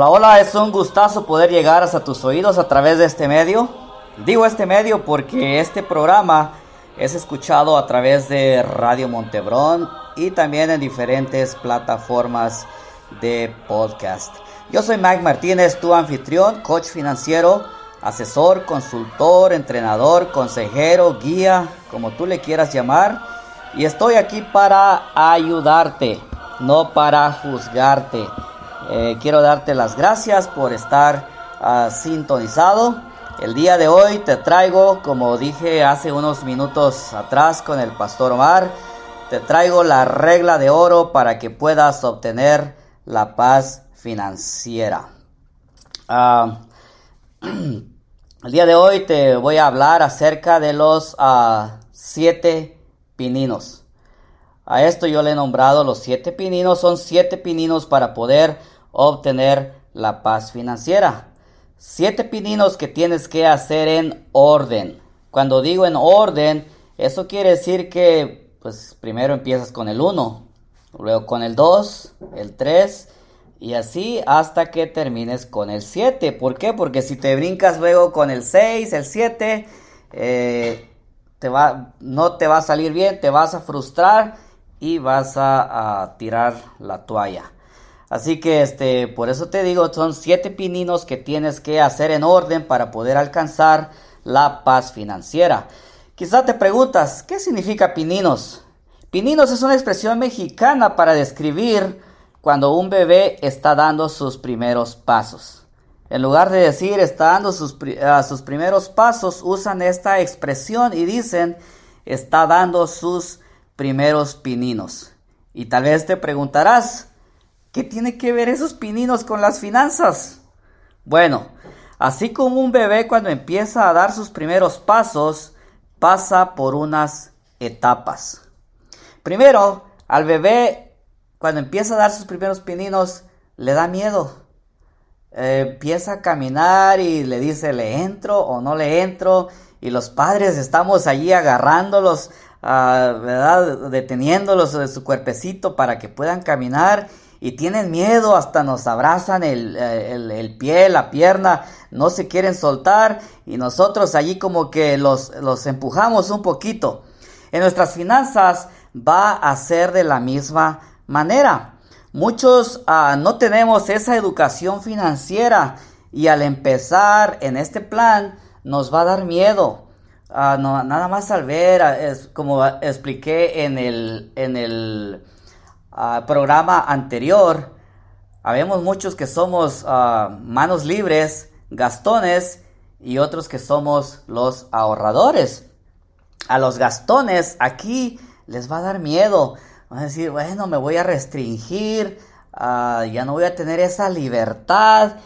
Hola, hola, es un gustazo poder llegar hasta tus oídos a través de este medio. Digo este medio porque este programa es escuchado a través de Radio Montebrón y también en diferentes plataformas de podcast. Yo soy Mike Martínez, tu anfitrión, coach financiero, asesor, consultor, entrenador, consejero, guía, como tú le quieras llamar. Y estoy aquí para ayudarte, no para juzgarte. Eh, quiero darte las gracias por estar uh, sintonizado. El día de hoy te traigo, como dije hace unos minutos atrás con el pastor Omar, te traigo la regla de oro para que puedas obtener la paz financiera. Uh, el día de hoy te voy a hablar acerca de los uh, siete pininos. A esto yo le he nombrado los siete pininos. Son siete pininos para poder obtener la paz financiera. Siete pininos que tienes que hacer en orden. Cuando digo en orden, eso quiere decir que pues primero empiezas con el 1, luego con el 2, el 3 y así hasta que termines con el 7. ¿Por qué? Porque si te brincas luego con el 6, el 7, eh, te va, no te va a salir bien, te vas a frustrar y vas a, a tirar la toalla. Así que este, por eso te digo, son siete pininos que tienes que hacer en orden para poder alcanzar la paz financiera. Quizá te preguntas, ¿qué significa pininos? Pininos es una expresión mexicana para describir cuando un bebé está dando sus primeros pasos. En lugar de decir está dando sus, sus primeros pasos, usan esta expresión y dicen está dando sus primeros pininos. Y tal vez te preguntarás, ¿Qué tiene que ver esos pininos con las finanzas? Bueno, así como un bebé cuando empieza a dar sus primeros pasos, pasa por unas etapas. Primero, al bebé, cuando empieza a dar sus primeros pininos, le da miedo. Eh, empieza a caminar y le dice, ¿le entro o no le entro? Y los padres estamos allí agarrándolos, uh, ¿verdad? Deteniéndolos de su cuerpecito para que puedan caminar y tienen miedo, hasta nos abrazan el, el, pie, la pierna, no se quieren soltar y nosotros allí como que los, los empujamos un poquito. En nuestras finanzas va a ser de la misma manera. Muchos uh, no tenemos esa educación financiera y al empezar en este plan nos va a dar miedo. Uh, no, nada más al ver, es, como expliqué en el, en el programa anterior, habemos muchos que somos ah, manos libres, gastones, y otros que somos los ahorradores. A los gastones aquí les va a dar miedo. Van a decir, bueno, me voy a restringir, ah, ya no voy a tener esa libertad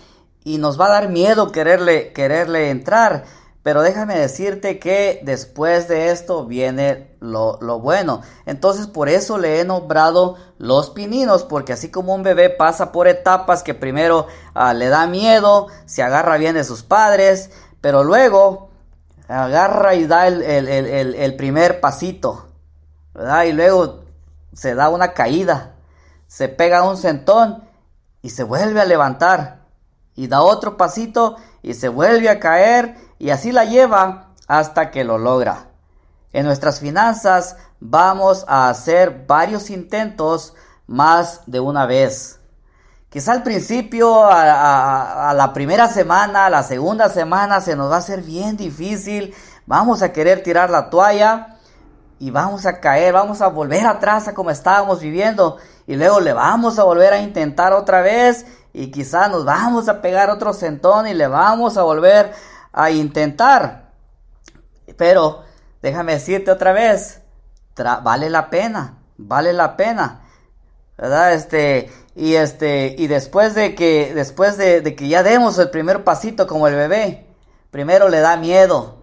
y nos va a dar miedo quererle, quererle entrar. Pero déjame decirte que después de esto viene lo, bueno. Entonces por eso le he nombrado los pininos, porque así como un bebé pasa por etapas que primero ah, le da miedo, se agarra bien de sus padres, pero luego agarra y da el, el primer pasito, ¿verdad? Y luego se da una caída, se pega un sentón y se vuelve a levantar, y da otro pasito y se vuelve a caer y así la lleva hasta que lo logra. En nuestras finanzas vamos a hacer varios intentos más de una vez. Quizá al principio, a, la primera semana, a la segunda semana, se nos va a hacer bien difícil. Vamos a querer tirar la toalla y vamos a caer, vamos a volver atrás a como estábamos viviendo. Y luego le vamos a volver a intentar otra vez y quizá nos vamos a pegar otro sentón y le vamos a volver a intentar. Pero déjame decirte otra vez, vale la pena, vale la pena. ¿Verdad? Este, y este, y después de que, después de, que ya demos el primer pasito como el bebé, primero le da miedo,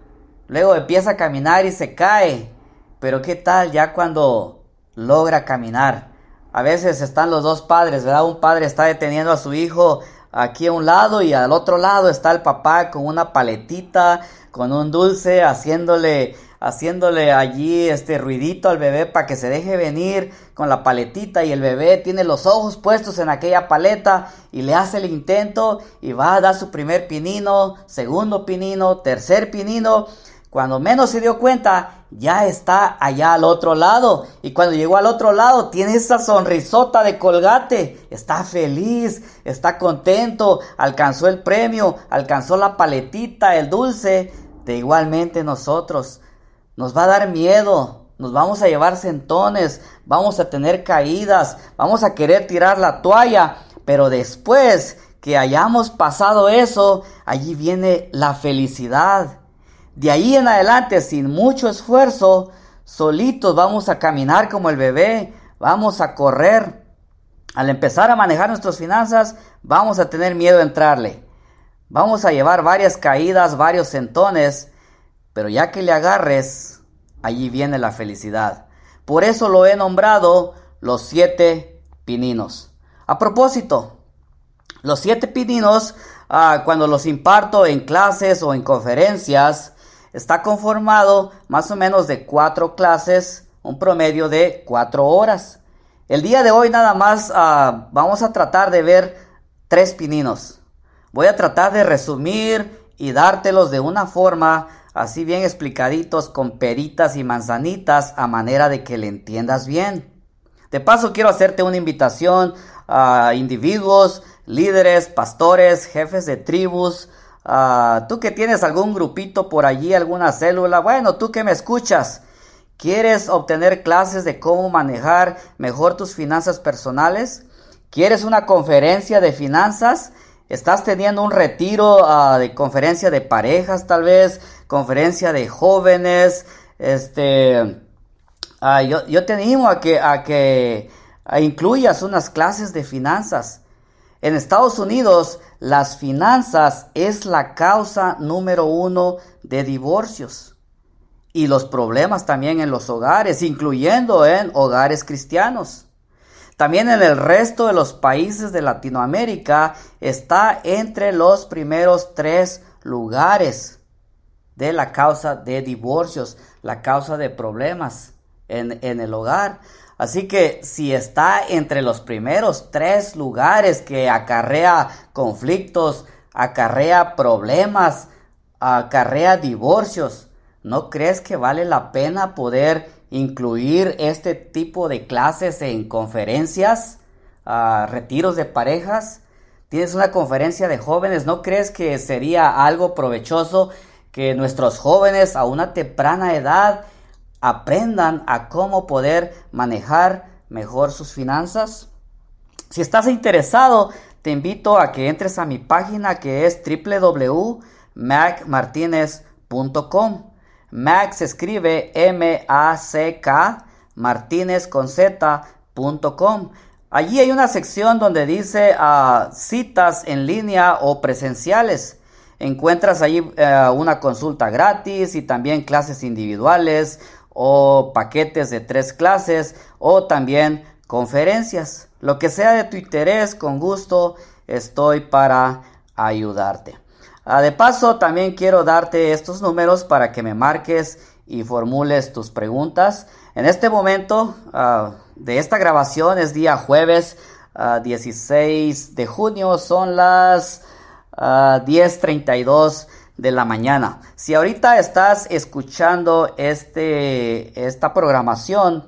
luego empieza a caminar y se cae. Pero qué tal ya cuando logra caminar? A veces están los dos padres, ¿verdad? Un padre está deteniendo a su hijo aquí a un lado y al otro lado está el papá con una paletita, con un dulce, haciéndole haciéndole allí este ruidito al bebé para que se deje venir con la paletita y el bebé tiene los ojos puestos en aquella paleta y le hace el intento y va a dar su primer pinino, segundo pinino, tercer pinino. Cuando menos se dio cuenta, ya está allá al otro lado. Y cuando llegó al otro lado, tiene esa sonrisota de colgate. Está feliz, está contento, alcanzó el premio, alcanzó la paletita, el dulce. De igualmente nosotros. Nos va a dar miedo, nos vamos a llevar sentones, vamos a tener caídas, vamos a querer tirar la toalla. Pero después que hayamos pasado eso, allí viene la felicidad de ahí en adelante, sin mucho esfuerzo, solitos vamos a caminar como el bebé, vamos a correr. Al empezar a manejar nuestras finanzas, vamos a tener miedo a entrarle. Vamos a llevar varias caídas, varios sentones, pero ya que le agarres, allí viene la felicidad. Por eso lo he nombrado los siete pininos. A propósito, los siete pininos, ah, cuando los imparto en clases o en conferencias, está conformado más o menos de cuatro clases, un promedio de cuatro horas. El día de hoy nada más ah, vamos a tratar de ver tres pininos. Voy a tratar de resumir y dártelos de una forma así bien explicaditos con peritas y manzanitas a manera de que le entiendas bien. De paso quiero hacerte una invitación a individuos, líderes, pastores, jefes de tribus, Ah, tú que tienes algún grupito por allí, alguna célula, bueno, tú que me escuchas, ¿quieres obtener clases de cómo manejar mejor tus finanzas personales? ¿Quieres una conferencia de finanzas? ¿Estás teniendo un retiro ah, de conferencia de parejas tal vez? ¿Conferencia de jóvenes? Este, ah, yo, yo, te animo a que, a que incluyas unas clases de finanzas. En Estados Unidos, las finanzas es la causa número uno de divorcios y los problemas también en los hogares, incluyendo en hogares cristianos. También en el resto de los países de Latinoamérica está entre los primeros tres lugares de la causa de divorcios, la causa de problemas en, en el hogar. Así que si está entre los primeros tres lugares que acarrea conflictos, acarrea problemas, acarrea divorcios, ¿no crees que vale la pena poder incluir este tipo de clases en conferencias, retiros de parejas? Tienes una conferencia de jóvenes, ¿no crees que sería algo provechoso que nuestros jóvenes a una temprana edad aprendan a cómo poder manejar mejor sus finanzas. Si estás interesado, te invito a que entres a mi página que es www.macmartinez.com. Mac se escribe M-A-C-K, Martínez con. Allí hay una sección donde dice ah, citas en línea o presenciales. Encuentras allí eh, una consulta gratis y también clases individuales, o paquetes de tres clases o también conferencias. Lo que sea de tu interés, con gusto estoy para ayudarte. Ah, de paso, también quiero darte estos números para que me marques y formules tus preguntas. En este momento ah, de esta grabación es día jueves 16 ah, de junio, son las 10.32 de la mañana. Si ahorita estás escuchando este, esta programación,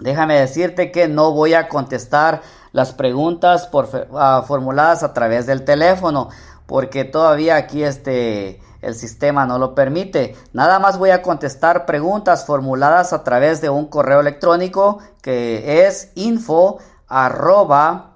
déjame decirte que no voy a contestar las preguntas por, ah, formuladas a través del teléfono, porque todavía aquí este, el sistema no lo permite. Nada más voy a contestar preguntas formuladas a través de un correo electrónico que es info ah,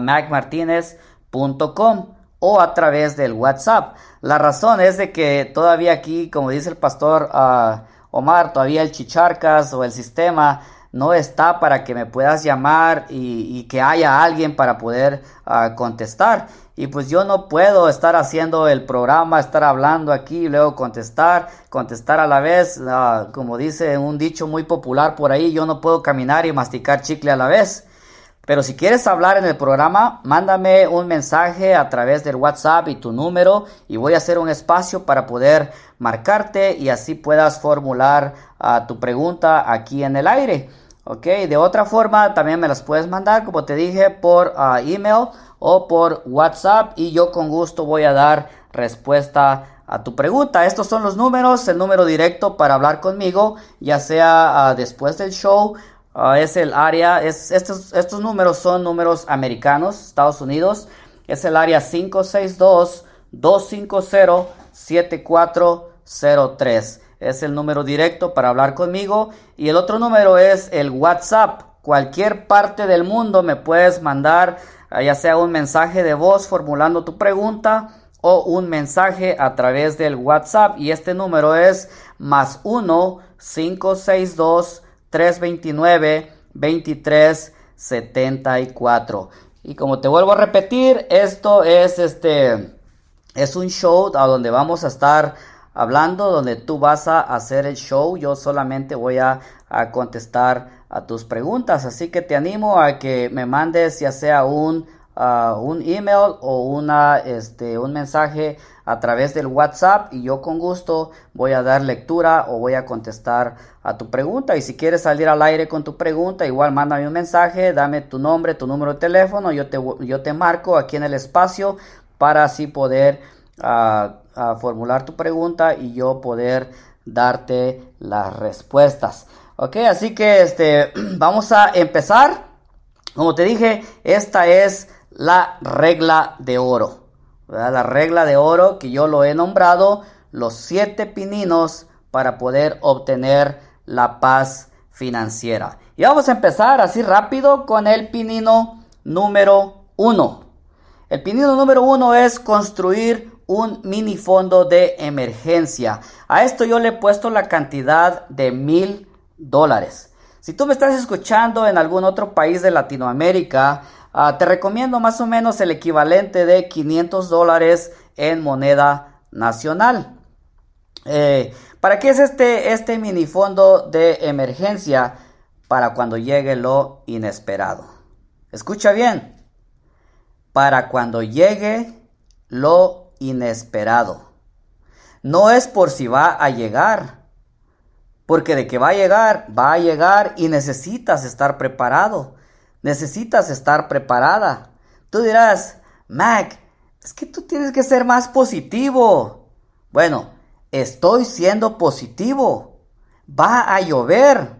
macmartinez.com o a través del WhatsApp. La razón es de que todavía aquí, como dice el pastor ah, Omar, todavía el chicharcas o el sistema no está para que me puedas llamar y, que haya alguien para poder ah, contestar. Y pues yo no puedo estar haciendo el programa, estar hablando aquí y luego contestar, contestar a la vez. Ah, como dice un dicho muy popular por ahí, yo no puedo caminar y masticar chicle a la vez. Pero si quieres hablar en el programa, mándame un mensaje a través del WhatsApp y tu número y voy a hacer un espacio para poder marcarte y así puedas formular uh, tu pregunta aquí en el aire. Ok, de otra forma también me las puedes mandar, como te dije, por uh, email o por WhatsApp y yo con gusto voy a dar respuesta a tu pregunta. Estos son los números, el número directo para hablar conmigo, ya sea uh, después del show Ah, es el área, es, estos, estos números son números americanos, Estados Unidos. Es el área 562-250-7403. Es el número directo para hablar conmigo. Y el otro número es el WhatsApp. Cualquier parte del mundo me puedes mandar ah, ya sea un mensaje de voz formulando tu pregunta o un mensaje a través del WhatsApp. Y este número es más 1 562 329 2374. Y como te vuelvo a repetir, esto es este es un show a donde vamos a estar hablando, donde tú vas a hacer el show. Yo solamente voy a, a contestar a tus preguntas. Así que te animo a que me mandes ya sea un un email o una, este, un mensaje a través del WhatsApp y yo con gusto voy a dar lectura o voy a contestar a tu pregunta. Y si quieres salir al aire con tu pregunta, igual mándame un mensaje, dame tu nombre, tu número de teléfono, yo te, yo te marco aquí en el espacio para así poder formular tu pregunta y yo poder darte las respuestas. Ok, así que este, vamos a empezar. Como te dije, esta es la regla de oro. La regla de oro que yo lo he nombrado los siete pininos para poder obtener la paz financiera. Y vamos a empezar así rápido con el pinino número uno. El pinino número uno es construir un mini fondo de emergencia. A esto yo le he puesto la cantidad de mil dólares. Si tú me estás escuchando en algún otro país de Latinoamérica, Ah, te recomiendo más o menos el equivalente de 500 dólares en moneda nacional. Eh, ¿Para qué es este, este minifondo de emergencia? Para cuando llegue lo inesperado. Escucha bien. Para cuando llegue lo inesperado. No es por si va a llegar. Porque de que va a llegar, va a llegar y necesitas estar preparado necesitas estar preparada. Tú dirás, Mac, es que tú tienes que ser más positivo. Bueno, estoy siendo positivo. Va a llover.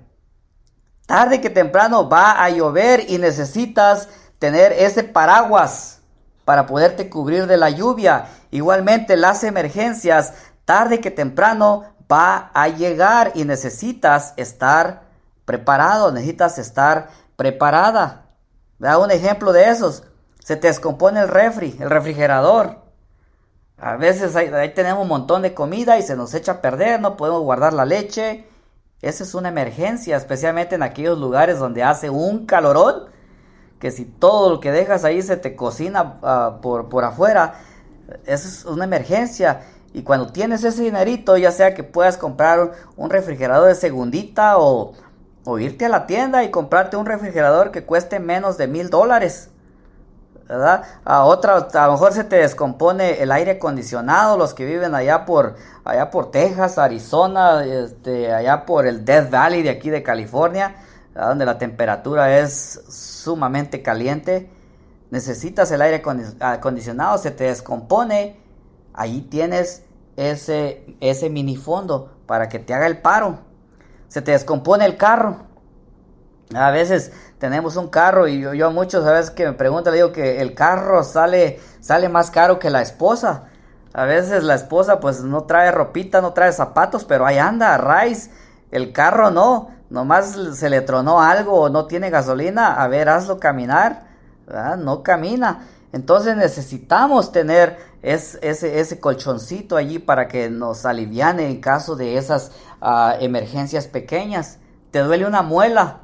Tarde que temprano va a llover y necesitas tener ese paraguas para poderte cubrir de la lluvia. Igualmente las emergencias, tarde que temprano va a llegar y necesitas estar preparado, necesitas estar preparada. Da un ejemplo de esos. Se te descompone el refri, el refrigerador. A veces ahí, tenemos un montón de comida y se nos echa a perder, no podemos guardar la leche. Esa es una emergencia, especialmente en aquellos lugares donde hace un calorón, que si todo lo que dejas ahí se te cocina ah, por, por afuera, eso es una emergencia. Y cuando tienes ese dinerito, ya sea que puedas comprar un refrigerador de segundita o, o irte a la tienda y comprarte un refrigerador que cueste menos de mil dólares. ¿verdad? A otra, a lo mejor se te descompone el aire acondicionado, los que viven allá por, allá por Texas, Arizona, este, allá por el Death Valley de aquí de California, donde la temperatura es sumamente caliente. Necesitas el aire acondicionado, se te descompone, ahí tienes ese, ese minifondo para que te haga el paro se te descompone el carro. A veces tenemos un carro y yo, a muchos a veces que me preguntan le digo que el carro sale sale más caro que la esposa. A veces la esposa pues no trae ropita, no trae zapatos, pero ahí anda, raíz. El carro no, nomás se le tronó algo o no tiene gasolina, a ver, hazlo caminar. No camina. Entonces necesitamos tener ese, colchoncito allí para que nos aliviane en caso de esas ah, emergencias pequeñas. Te duele una muela,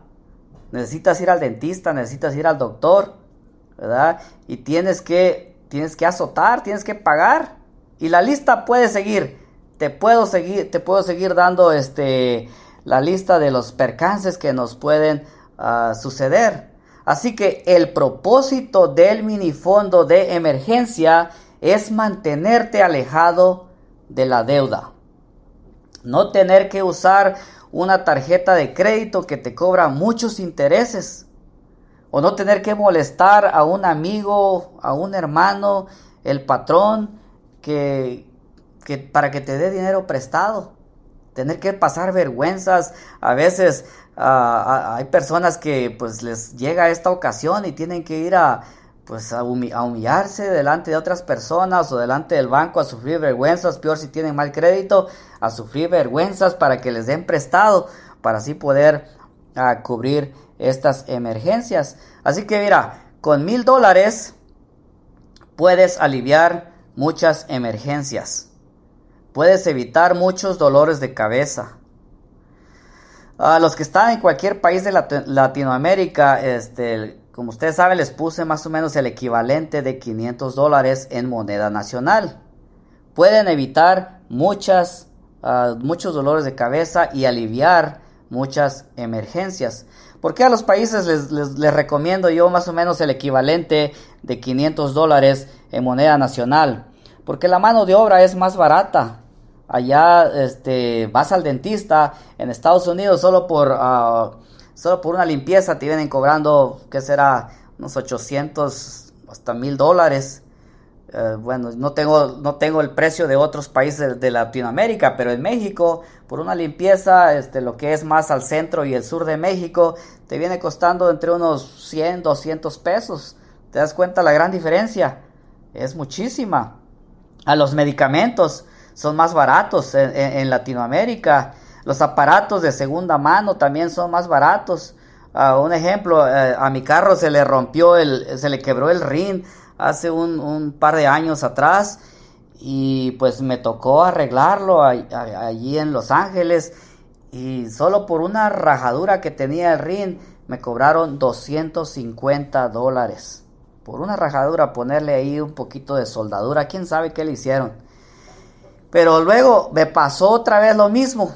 necesitas ir al dentista, necesitas ir al doctor, ¿verdad? Y tienes que, tienes que azotar, tienes que pagar. Y la lista puede seguir. Te puedo seguir, te puedo seguir dando este, la lista de los percances que nos pueden ah, suceder. Así que el propósito del minifondo de emergencia es mantenerte alejado de la deuda. No tener que usar una tarjeta de crédito que te cobra muchos intereses. O no tener que molestar a un amigo, a un hermano, el patrón, que, para que te dé dinero prestado. Tener que pasar vergüenzas. A veces hay personas que pues les llega esta ocasión y tienen que ir a, pues a, humillarse delante de otras personas o delante del banco a sufrir vergüenzas, peor si tienen mal crédito, a sufrir vergüenzas para que les den prestado, para así poder ah, cubrir estas emergencias. Así que mira, con mil dólares puedes aliviar muchas emergencias, puedes evitar muchos dolores de cabeza. A los que están en cualquier país de Latinoamérica, este, como ustedes saben, les puse más o menos el equivalente de 500 dólares en moneda nacional. Pueden evitar muchas, ah, muchos dolores de cabeza y aliviar muchas emergencias. Porque a los países les, les, recomiendo yo más o menos el equivalente de 500 dólares en moneda nacional? Porque la mano de obra es más barata. Allá este, vas al dentista en Estados Unidos solo por... Ah, Solo por una limpieza te vienen cobrando, ¿qué será? Unos 800 hasta 1000 dólares. Eh, bueno, no tengo, no tengo el precio de otros países de, Latinoamérica, pero en México, por una limpieza, este, lo que es más al centro y el sur de México, te viene costando entre unos 100, 200 pesos. ¿Te das cuenta la gran diferencia? Es muchísima. A los medicamentos son más baratos en Latinoamérica. Los aparatos de segunda mano también son más baratos. Uh, un ejemplo, eh, a mi carro se le rompió el, se le quebró el rin hace un, par de años atrás y pues me tocó arreglarlo allí en Los Ángeles y solo por una rajadura que tenía el rin me cobraron 250 dólares. Por una rajadura ponerle ahí un poquito de soldadura, quién sabe qué le hicieron. Pero luego me pasó otra vez lo mismo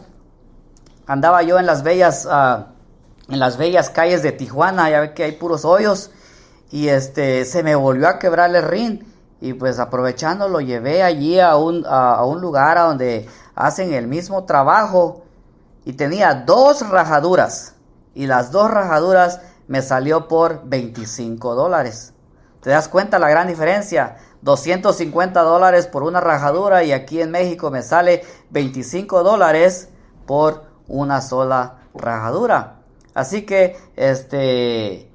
andaba yo en las bellas, ah, en las bellas calles de Tijuana, ya ve que hay puros hoyos, y este, se me volvió a quebrar el rin, y pues aprovechando lo llevé allí a un, a, un lugar a donde hacen el mismo trabajo, y tenía dos rajaduras, y las dos rajaduras me salió por 25 dólares. ¿Te das cuenta la gran diferencia? 250 dólares por una rajadura y aquí en México me sale 25 dólares por una sola rajadura. Así que, este,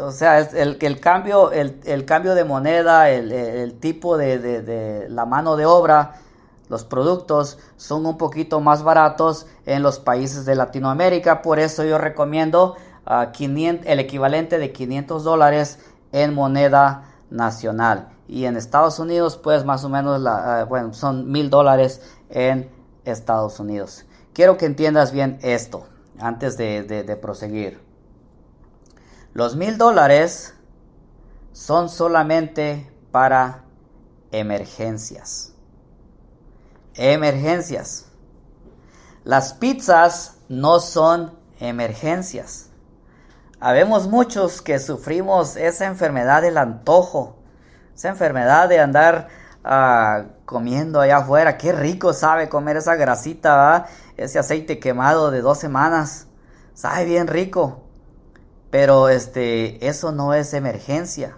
o sea, el, el cambio, el, cambio de moneda, el, tipo de, la mano de obra, los productos son un poquito más baratos en los países de Latinoamérica. Por eso yo recomiendo uh, el equivalente de 500 dólares en moneda nacional. Y en Estados Unidos, pues más o menos, ah, bueno, son mil dólares en Estados Unidos. Quiero que entiendas bien esto antes de, proseguir. Los mil dólares son solamente para emergencias. Emergencias. Las pizzas no son emergencias. Habemos muchos que sufrimos esa enfermedad del antojo, esa enfermedad de andar ah, comiendo allá afuera. Qué rico sabe comer esa grasita, ese aceite quemado de dos semanas. Sabe bien rico. Pero este, eso no es emergencia.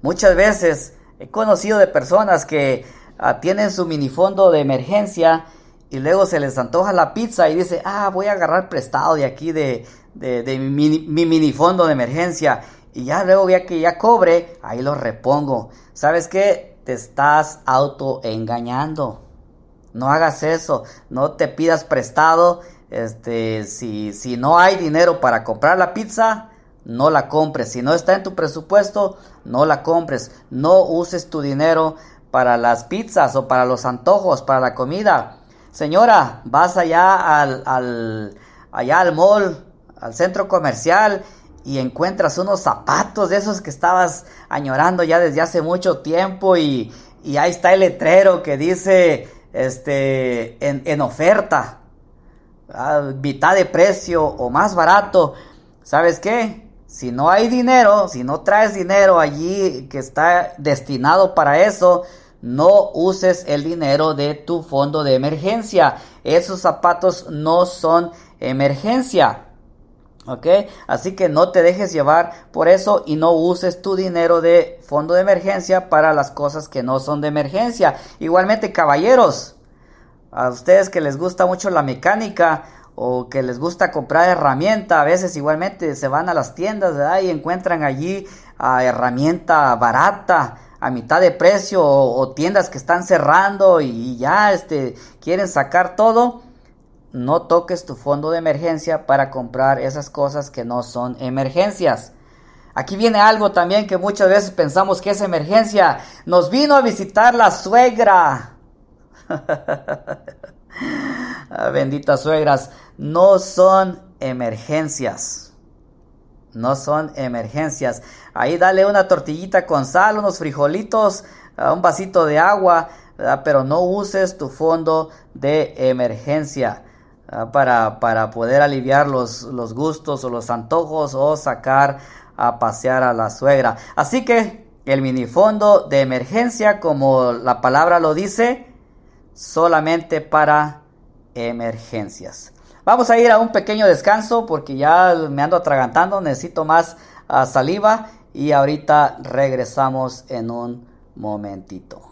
Muchas veces he conocido de personas que ah, tienen su minifondo de emergencia y luego se les antoja la pizza y dice, ah, voy a agarrar prestado de aquí de, de, mi, mi minifondo de emergencia. Y ya luego ya que ya cobre, ahí lo repongo. ¿Sabes qué? Te estás autoengañando. No hagas eso, no te pidas prestado. Este, si, si no hay dinero para comprar la pizza, no la compres. Si no está en tu presupuesto, no la compres. No uses tu dinero para las pizzas o para los antojos, para la comida. Señora, vas allá al, al, allá al mall, al centro comercial y encuentras unos zapatos de esos que estabas añorando ya desde hace mucho tiempo y, y ahí está el letrero que dice este, en, oferta, a mitad de precio o más barato, ¿sabes qué? Si no hay dinero, si no traes dinero allí que está destinado para eso, no uses el dinero de tu fondo de emergencia. Esos zapatos no son emergencia. ¿Ok? Así que no te dejes llevar por eso y no uses tu dinero de fondo de emergencia para las cosas que no son de emergencia. Igualmente, caballeros, a ustedes que les gusta mucho la mecánica o que les gusta comprar herramienta, a veces igualmente se van a las tiendas y encuentran allí a herramienta barata a mitad de precio o, tiendas que están cerrando y ya este quieren sacar todo no toques tu fondo de emergencia para comprar esas cosas que no son emergencias. Aquí viene algo también que muchas veces pensamos que es emergencia. Nos vino a visitar la suegra. Ah, benditas suegras, no son emergencias. No son emergencias. Ahí dale una tortillita con sal, unos frijolitos, ah, un vasito de agua, pero no uses tu fondo de emergencia. Para, para, poder aliviar los, los, gustos o los antojos o sacar a pasear a la suegra. Así que el minifondo de emergencia, como la palabra lo dice, solamente para emergencias. Vamos a ir a un pequeño descanso porque ya me ando atragantando, necesito más ah, saliva y ahorita regresamos en un momentito.